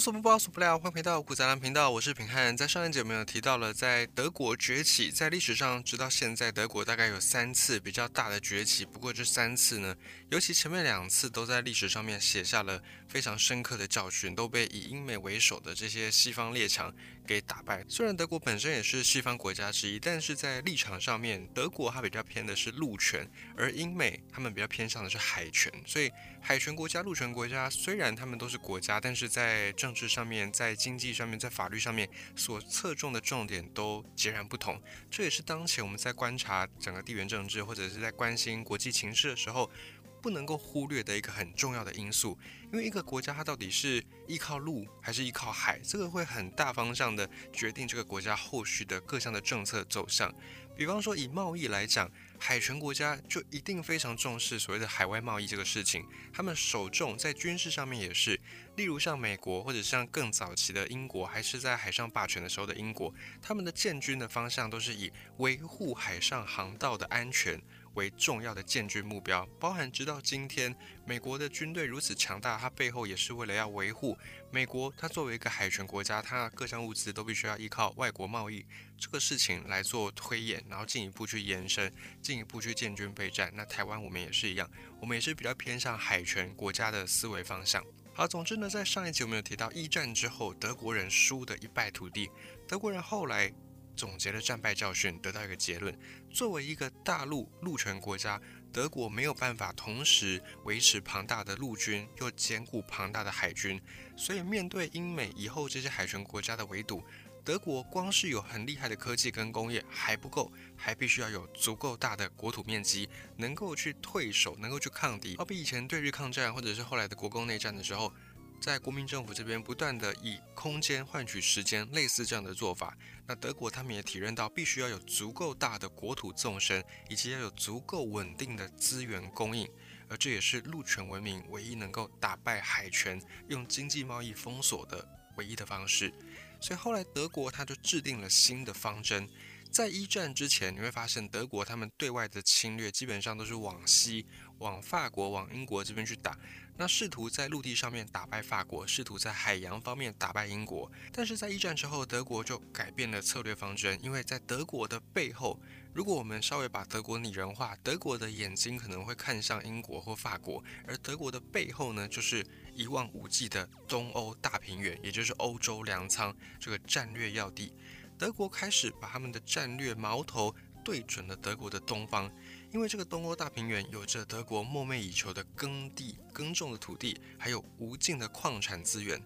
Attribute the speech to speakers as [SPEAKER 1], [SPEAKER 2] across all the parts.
[SPEAKER 1] 无所不包，所不料，欢迎回到古杂兰频道，我是平汉。在上一节我们有提到了，在德国崛起，在历史上直到现在，德国大概有三次比较大的崛起。不过这三次呢，尤其前面两次都在历史上面写下了非常深刻的教训，都被以英美为首的这些西方列强给打败。虽然德国本身也是西方国家之一，但是在立场上面，德国它比较偏的是陆权，而英美他们比较偏向的是海权。所以海权国家、陆权国家虽然他们都是国家，但是在政治上面、在经济上面、在法律上面所侧重的重点都截然不同。这也是当前我们在观察整个地缘政治或者是在关心国际情势的时候，不能够忽略的一个很重要的因素。因为一个国家它到底是依靠陆还是依靠海，这个会很大方向的决定这个国家后续的各项的政策走向。比方说以贸易来讲。海权国家就一定非常重视所谓的海外贸易这个事情，他们首重在军事上面也是，例如像美国或者像更早期的英国，还是在海上霸权的时候的英国，他们的建军的方向都是以维护海上航道的安全。为重要的建军目标，包含直到今天，美国的军队如此强大，它背后也是为了要维护美国。它作为一个海权国家，它各项物资都必须要依靠外国贸易这个事情来做推演，然后进一步去延伸，进一步去建军备战。那台湾我们也是一样，我们也是比较偏向海权国家的思维方向。好，总之呢，在上一集我们有提到一战之后德国人输的一败涂地，德国人后来。总结了战败教训，得到一个结论：作为一个大陆陆权国家，德国没有办法同时维持庞大的陆军，又兼顾庞大的海军。所以，面对英美以后这些海权国家的围堵，德国光是有很厉害的科技跟工业还不够，还必须要有足够大的国土面积，能够去退守，能够去抗敌。好比以前对日抗战，或者是后来的国共内战的时候。在国民政府这边不断的以空间换取时间，类似这样的做法，那德国他们也体认到必须要有足够大的国土纵深，以及要有足够稳定的资源供应，而这也是陆权文明唯一能够打败海权、用经济贸易封锁的唯一的方式。所以后来德国他就制定了新的方针。在一战之前，你会发现德国他们对外的侵略基本上都是往西，往法国、往英国这边去打。那试图在陆地上面打败法国，试图在海洋方面打败英国，但是在一战之后，德国就改变了策略方针，因为在德国的背后，如果我们稍微把德国拟人化，德国的眼睛可能会看向英国或法国，而德国的背后呢，就是一望无际的东欧大平原，也就是欧洲粮仓这个战略要地。德国开始把他们的战略矛头对准了德国的东方。因为这个东欧大平原有着德国梦寐以求的耕地、耕种的土地，还有无尽的矿产资源。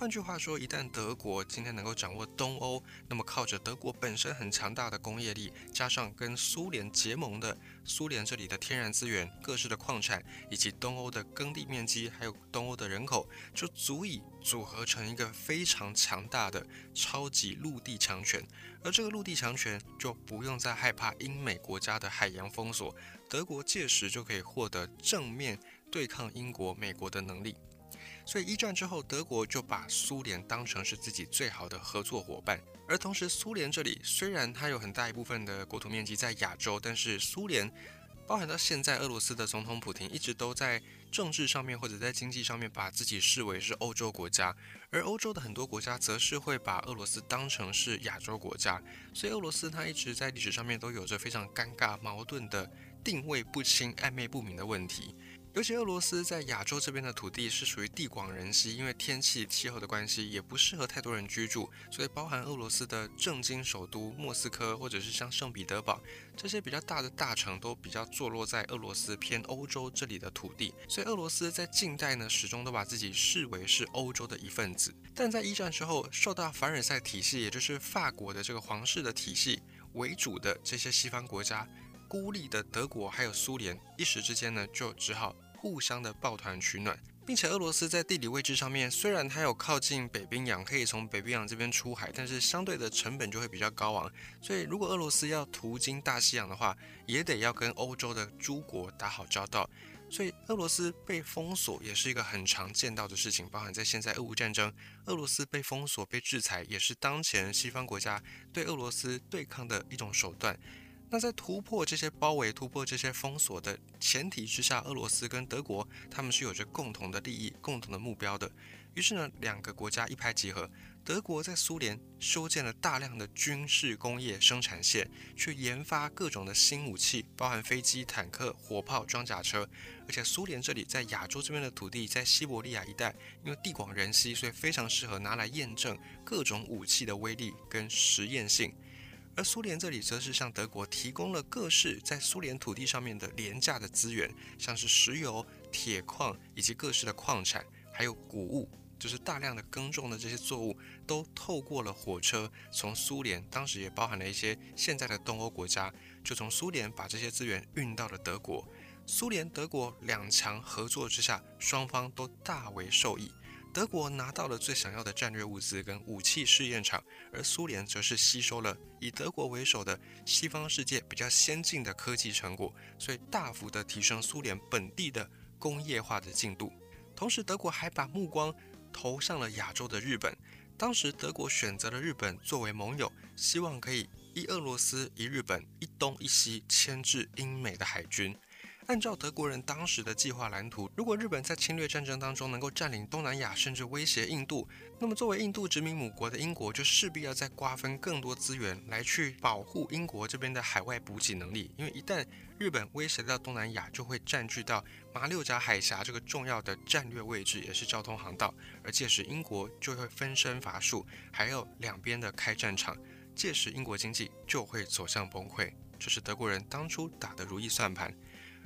[SPEAKER 1] 换句话说，一旦德国今天能够掌握东欧，那么靠着德国本身很强大的工业力，加上跟苏联结盟的苏联这里的天然资源、各式的矿产，以及东欧的耕地面积，还有东欧的人口，就足以组合成一个非常强大的超级陆地强权。而这个陆地强权就不用再害怕英美国家的海洋封锁，德国届时就可以获得正面对抗英国、美国的能力。所以一战之后，德国就把苏联当成是自己最好的合作伙伴。而同时，苏联这里虽然它有很大一部分的国土面积在亚洲，但是苏联包含到现在，俄罗斯的总统普京一直都在政治上面或者在经济上面把自己视为是欧洲国家，而欧洲的很多国家则是会把俄罗斯当成是亚洲国家。所以俄罗斯它一直在历史上面都有着非常尴尬、矛盾的定位不清、暧昧不明的问题。尤其俄罗斯在亚洲这边的土地是属于地广人稀，因为天气气候的关系，也不适合太多人居住，所以包含俄罗斯的政经首都莫斯科，或者是像圣彼得堡这些比较大的大城，都比较坐落在俄罗斯偏欧洲这里的土地。所以俄罗斯在近代呢，始终都把自己视为是欧洲的一份子。但在一战之后，受到凡尔赛体系，也就是法国的这个皇室的体系为主的这些西方国家。孤立的德国还有苏联，一时之间呢，就只好互相的抱团取暖，并且俄罗斯在地理位置上面，虽然它有靠近北冰洋，可以从北冰洋这边出海，但是相对的成本就会比较高昂。所以如果俄罗斯要途经大西洋的话，也得要跟欧洲的诸国打好交道。所以俄罗斯被封锁也是一个很常见到的事情，包含在现在俄乌战争，俄罗斯被封锁、被制裁，也是当前西方国家对俄罗斯对抗的一种手段。那在突破这些包围、突破这些封锁的前提之下，俄罗斯跟德国他们是有着共同的利益、共同的目标的。于是呢，两个国家一拍即合。德国在苏联修建了大量的军事工业生产线，去研发各种的新武器，包含飞机、坦克、火炮、装甲车。而且苏联这里在亚洲这边的土地，在西伯利亚一带，因为地广人稀，所以非常适合拿来验证各种武器的威力跟实验性。而苏联这里则是向德国提供了各式在苏联土地上面的廉价的资源，像是石油、铁矿以及各式的矿产，还有谷物。就是大量的耕种的这些作物，都透过了火车，从苏联当时也包含了一些现在的东欧国家，就从苏联把这些资源运到了德国。苏联、德国两强合作之下，双方都大为受益。德国拿到了最想要的战略物资跟武器试验场，而苏联则是吸收了以德国为首的西方世界比较先进的科技成果，所以大幅的提升苏联本地的工业化的进度。同时，德国还把目光投向了亚洲的日本，当时德国选择了日本作为盟友，希望可以一俄罗斯、一日本、一东一西牵制英美的海军。按照德国人当时的计划蓝图，如果日本在侵略战争当中能够占领东南亚，甚至威胁印度，那么作为印度殖民母国的英国就势必要再瓜分更多资源来去保护英国这边的海外补给能力。因为一旦日本威胁到东南亚，就会占据到马六甲海峡这个重要的战略位置，也是交通航道。而届时英国就会分身乏术，还有两边的开战场，届时英国经济就会走向崩溃。这是德国人当初打的如意算盘。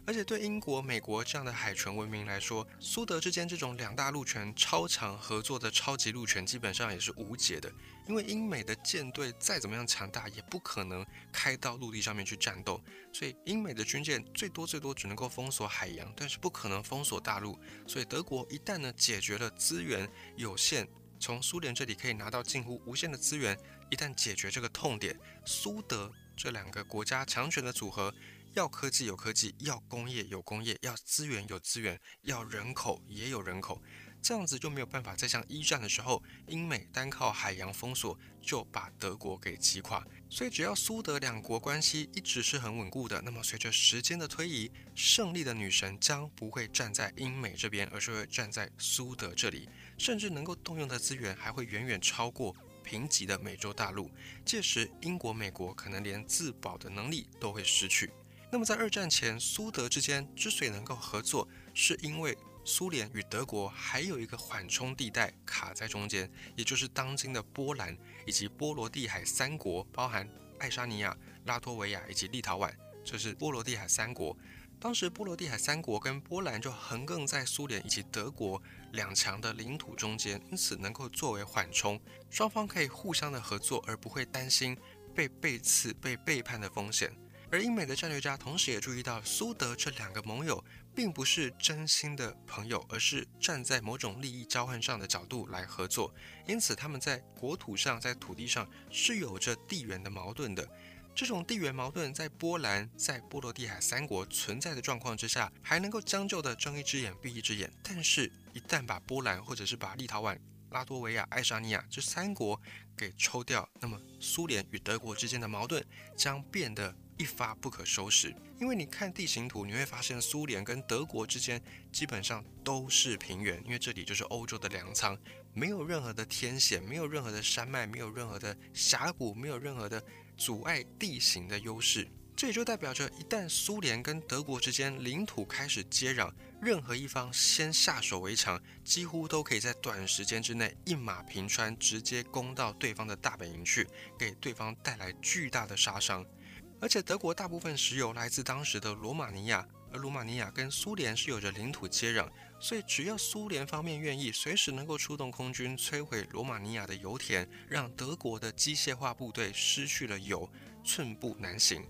[SPEAKER 1] 而且对英国、美国这样的海权文明来说，苏德之间这种两大陆权超强合作的超级陆权，基本上也是无解的。因为英美的舰队再怎么样强大，也不可能开到陆地上面去战斗。所以英美的军舰最多最多只能够封锁海洋，但是不可能封锁大陆。所以德国一旦呢解决了资源有限，从苏联这里可以拿到近乎无限的资源，一旦解决这个痛点，苏德这两个国家强权的组合。要科技有科技，要工业有工业，要资源有资源，要人口也有人口，这样子就没有办法再像一战的时候，英美单靠海洋封锁就把德国给击垮。所以只要苏德两国关系一直是很稳固的，那么随着时间的推移，胜利的女神将不会站在英美这边，而是会站在苏德这里，甚至能够动用的资源还会远远超过贫瘠的美洲大陆。届时，英国、美国可能连自保的能力都会失去。那么在二战前，苏德之间之所以能够合作，是因为苏联与德国还有一个缓冲地带卡在中间，也就是当今的波兰以及波罗的海三国，包含爱沙尼亚、拉脱维亚以及立陶宛，这是波罗的海三国。当时波罗的海三国跟波兰就横亘在苏联以及德国两强的领土中间，因此能够作为缓冲，双方可以互相的合作，而不会担心被背刺、被背叛的风险。而英美的战略家同时也注意到，苏德这两个盟友并不是真心的朋友，而是站在某种利益交换上的角度来合作。因此，他们在国土上、在土地上是有着地缘的矛盾的。这种地缘矛盾在波兰、在波罗的海三国存在的状况之下，还能够将就的睁一只眼闭一只眼。但是，一旦把波兰或者是把立陶宛、拉脱维亚、爱沙尼亚这三国给抽掉，那么苏联与德国之间的矛盾将变得。一发不可收拾，因为你看地形图，你会发现苏联跟德国之间基本上都是平原，因为这里就是欧洲的粮仓，没有任何的天险，没有任何的山脉，没有任何的峡谷，没有任何的阻碍地形的优势。这也就代表着，一旦苏联跟德国之间领土开始接壤，任何一方先下手为强，几乎都可以在短时间之内一马平川，直接攻到对方的大本营去，给对方带来巨大的杀伤。而且德国大部分石油来自当时的罗马尼亚，而罗马尼亚跟苏联是有着领土接壤，所以只要苏联方面愿意，随时能够出动空军摧毁罗马尼亚的油田，让德国的机械化部队失去了油，寸步难行。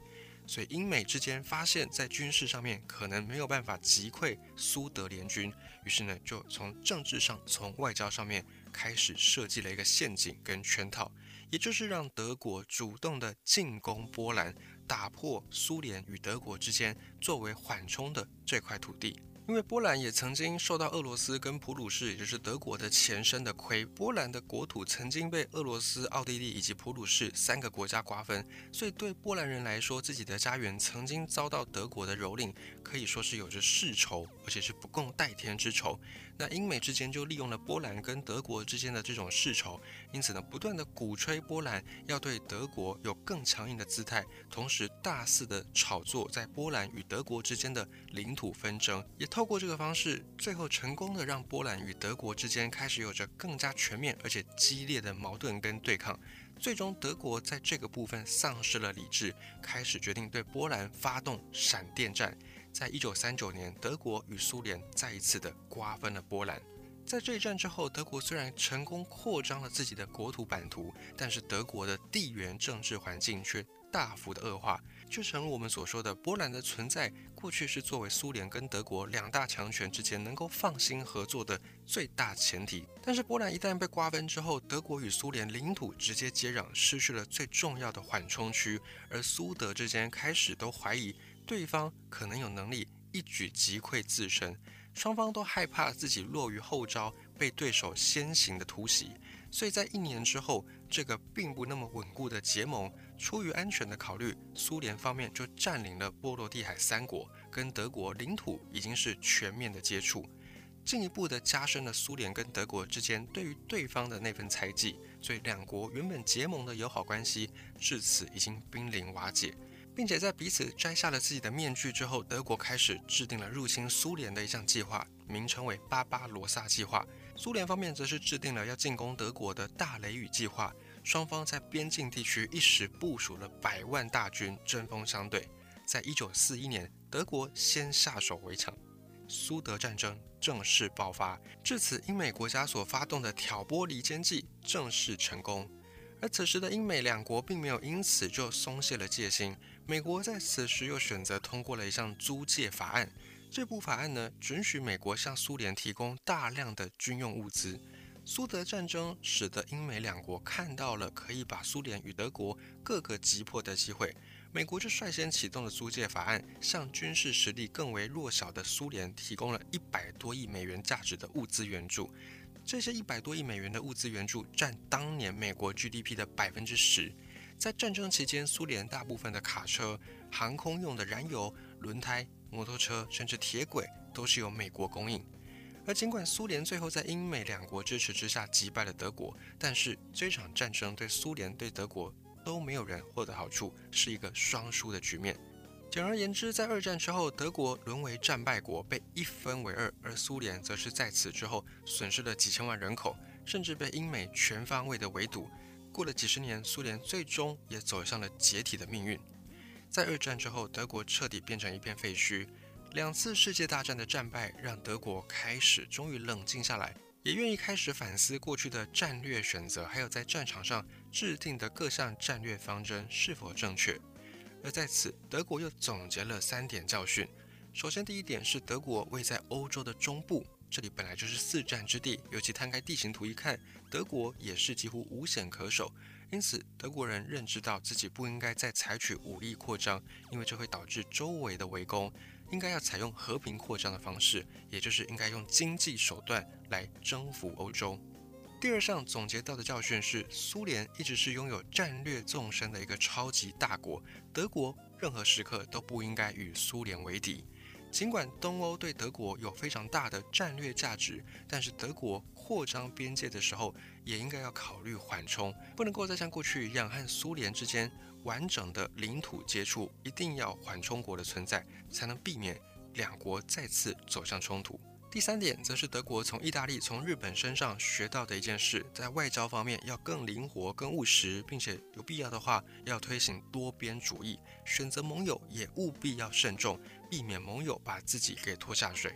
[SPEAKER 1] 所以英美之间发现，在军事上面可能没有办法击溃苏德联军，于是呢，就从政治上、从外交上面开始设计了一个陷阱跟圈套，也就是让德国主动的进攻波兰。打破苏联与德国之间作为缓冲的这块土地，因为波兰也曾经受到俄罗斯跟普鲁士，也就是德国的前身的亏。波兰的国土曾经被俄罗斯、奥地利以及普鲁士三个国家瓜分，所以对波兰人来说，自己的家园曾经遭到德国的蹂躏，可以说是有着世仇，而且是不共戴天之仇。那英美之间就利用了波兰跟德国之间的这种世仇，因此呢，不断的鼓吹波兰要对德国有更强硬的姿态，同时大肆的炒作在波兰与德国之间的领土纷争，也透过这个方式，最后成功的让波兰与德国之间开始有着更加全面而且激烈的矛盾跟对抗。最终，德国在这个部分丧失了理智，开始决定对波兰发动闪电战。在一九三九年，德国与苏联再一次的瓜分了波兰。在这一战之后，德国虽然成功扩张了自己的国土版图，但是德国的地缘政治环境却大幅的恶化，就成了我们所说的波兰的存在。过去是作为苏联跟德国两大强权之间能够放心合作的最大前提。但是波兰一旦被瓜分之后，德国与苏联领土直接接壤，失去了最重要的缓冲区，而苏德之间开始都怀疑。对方可能有能力一举击溃自身，双方都害怕自己落于后招，被对手先行的突袭。所以在一年之后，这个并不那么稳固的结盟，出于安全的考虑，苏联方面就占领了波罗的海三国，跟德国领土已经是全面的接触，进一步的加深了苏联跟德国之间对于对方的那份猜忌。所以两国原本结盟的友好关系，至此已经濒临瓦解。并且在彼此摘下了自己的面具之后，德国开始制定了入侵苏联的一项计划，名称为巴巴罗萨计划。苏联方面则是制定了要进攻德国的大雷雨计划。双方在边境地区一时部署了百万大军，针锋相对。在一九四一年，德国先下手为强，苏德战争正式爆发。至此，英美国家所发动的挑拨离间计正式成功。而此时的英美两国并没有因此就松懈了戒心。美国在此时又选择通过了一项租借法案。这部法案呢，准许美国向苏联提供大量的军用物资。苏德战争使得英美两国看到了可以把苏联与德国各个击破的机会。美国就率先启动了租借法案，向军事实力更为弱小的苏联提供了一百多亿美元价值的物资援助。这些一百多亿美元的物资援助占当年美国 GDP 的百分之十。在战争期间，苏联大部分的卡车、航空用的燃油、轮胎、摩托车，甚至铁轨，都是由美国供应。而尽管苏联最后在英美两国支持之下击败了德国，但是这场战争对苏联、对德国都没有人获得好处，是一个双输的局面。简而言之，在二战之后，德国沦为战败国，被一分为二；而苏联则是在此之后损失了几千万人口，甚至被英美全方位的围堵。过了几十年，苏联最终也走向了解体的命运。在二战之后，德国彻底变成一片废墟。两次世界大战的战败，让德国开始终于冷静下来，也愿意开始反思过去的战略选择，还有在战场上制定的各项战略方针是否正确。而在此，德国又总结了三点教训。首先，第一点是德国位在欧洲的中部，这里本来就是四战之地，尤其摊开地形图一看，德国也是几乎无险可守。因此，德国人认知到自己不应该再采取武力扩张，因为这会导致周围的围攻，应该要采用和平扩张的方式，也就是应该用经济手段来征服欧洲。第二项总结到的教训是，苏联一直是拥有战略纵深的一个超级大国，德国任何时刻都不应该与苏联为敌。尽管东欧对德国有非常大的战略价值，但是德国扩张边界的时候，也应该要考虑缓冲，不能够再像过去一样和苏联之间完整的领土接触，一定要缓冲国的存在，才能避免两国再次走向冲突。第三点则是德国从意大利、从日本身上学到的一件事，在外交方面要更灵活、更务实，并且有必要的话要推行多边主义，选择盟友也务必要慎重，避免盟友把自己给拖下水。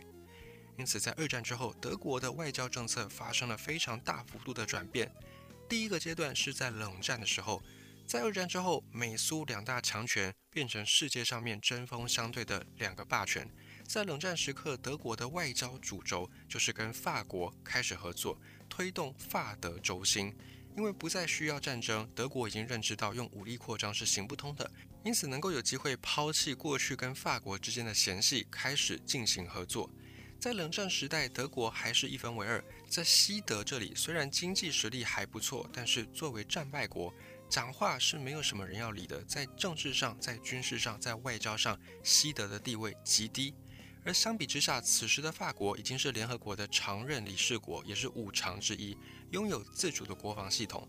[SPEAKER 1] 因此，在二战之后，德国的外交政策发生了非常大幅度的转变。第一个阶段是在冷战的时候，在二战之后，美苏两大强权变成世界上面针锋相对的两个霸权。在冷战时刻，德国的外交主轴就是跟法国开始合作，推动法德轴心。因为不再需要战争，德国已经认知到用武力扩张是行不通的，因此能够有机会抛弃过去跟法国之间的嫌隙，开始进行合作。在冷战时代，德国还是一分为二。在西德这里，虽然经济实力还不错，但是作为战败国，讲话是没有什么人要理的。在政治上、在军事上、在外交上，西德的地位极低。而相比之下，此时的法国已经是联合国的常任理事国，也是五常之一，拥有自主的国防系统。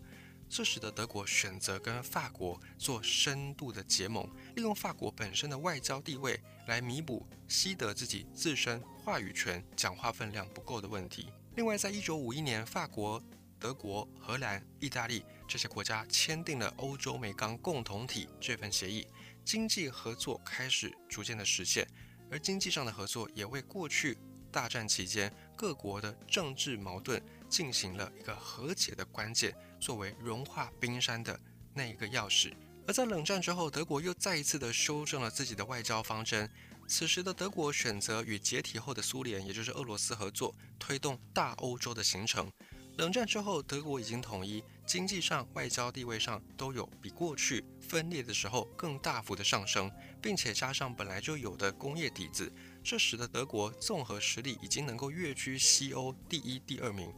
[SPEAKER 1] 这使得德国选择跟法国做深度的结盟，利用法国本身的外交地位来弥补西德自己自身话语权、讲话分量不够的问题。另外，在一九五一年，法国、德国、荷兰、意大利这些国家签订了欧洲煤钢共同体这份协议，经济合作开始逐渐的实现，而经济上的合作也为过去大战期间各国的政治矛盾进行了一个和解的关键。作为融化冰山的那一个钥匙，而在冷战之后，德国又再一次的修正了自己的外交方针。此时的德国选择与解体后的苏联，也就是俄罗斯合作，推动大欧洲的形成。冷战之后，德国已经统一，经济上、外交地位上都有比过去分裂的时候更大幅的上升，并且加上本来就有的工业底子，这使得德国综合实力已经能够跃居西欧第一、第二名。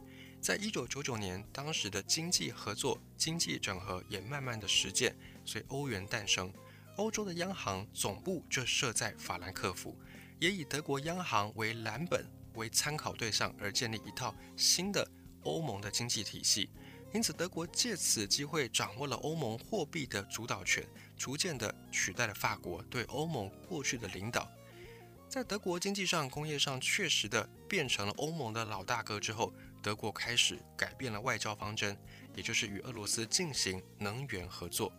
[SPEAKER 1] 在一九九九年，当时的经济合作、经济整合也慢慢的实践，所以欧元诞生。欧洲的央行总部就设在法兰克福，也以德国央行为蓝本为参考对象而建立一套新的欧盟的经济体系。因此，德国借此机会掌握了欧盟货币的主导权，逐渐的取代了法国对欧盟过去的领导。在德国经济上、工业上确实的变成了欧盟的老大哥之后。德国开始改变了外交方针，也就是与俄罗斯进行能源合作。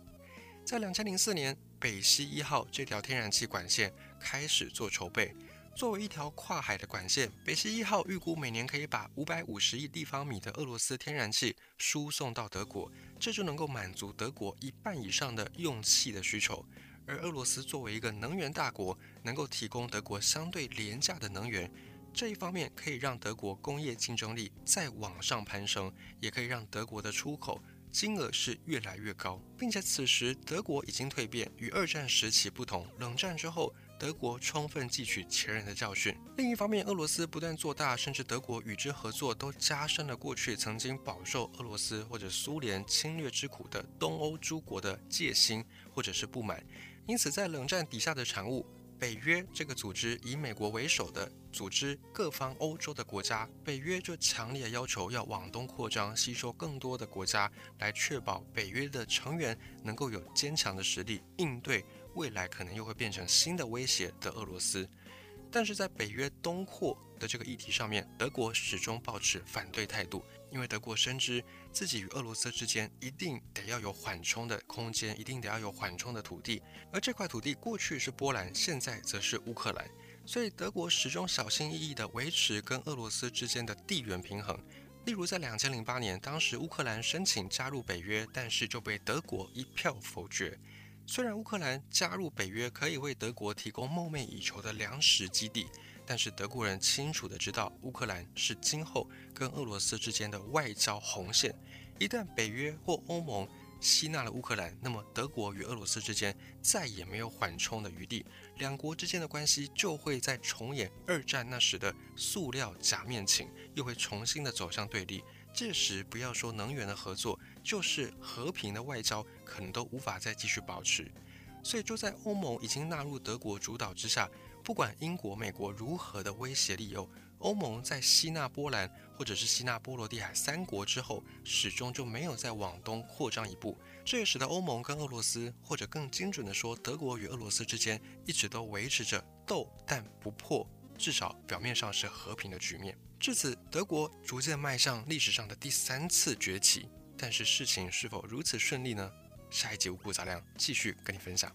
[SPEAKER 1] 在两千零四年，北溪一号这条天然气管线开始做筹备。作为一条跨海的管线，北溪一号预估每年可以把五百五十亿立方米的俄罗斯天然气输送到德国，这就能够满足德国一半以上的用气的需求。而俄罗斯作为一个能源大国，能够提供德国相对廉价的能源。这一方面可以让德国工业竞争力再往上攀升，也可以让德国的出口金额是越来越高，并且此时德国已经蜕变，与二战时期不同。冷战之后，德国充分汲取前人的教训。另一方面，俄罗斯不断做大，甚至德国与之合作，都加深了过去曾经饱受俄罗斯或者苏联侵略之苦的东欧诸国的戒心或者是不满。因此，在冷战底下的产物。北约这个组织以美国为首的组织，各方欧洲的国家，北约就强烈要求要往东扩张，吸收更多的国家，来确保北约的成员能够有坚强的实力应对未来可能又会变成新的威胁的俄罗斯。但是在北约东扩的这个议题上面，德国始终保持反对态度。因为德国深知自己与俄罗斯之间一定得要有缓冲的空间，一定得要有缓冲的土地，而这块土地过去是波兰，现在则是乌克兰，所以德国始终小心翼翼地维持跟俄罗斯之间的地缘平衡。例如在两千零八年，当时乌克兰申请加入北约，但是就被德国一票否决。虽然乌克兰加入北约可以为德国提供梦寐以求的粮食基地。但是德国人清楚的知道，乌克兰是今后跟俄罗斯之间的外交红线。一旦北约或欧盟吸纳了乌克兰，那么德国与俄罗斯之间再也没有缓冲的余地，两国之间的关系就会在重演二战那时的塑料假面情，又会重新的走向对立。届时，不要说能源的合作，就是和平的外交，可能都无法再继续保持。所以，就在欧盟已经纳入德国主导之下。不管英国、美国如何的威胁利诱，欧盟在吸纳波兰或者是吸纳波罗的海三国之后，始终就没有再往东扩张一步。这也使得欧盟跟俄罗斯，或者更精准的说，德国与俄罗斯之间一直都维持着斗但不破，至少表面上是和平的局面。至此，德国逐渐迈向历史上的第三次崛起。但是事情是否如此顺利呢？下一集五谷杂粮继续跟你分享。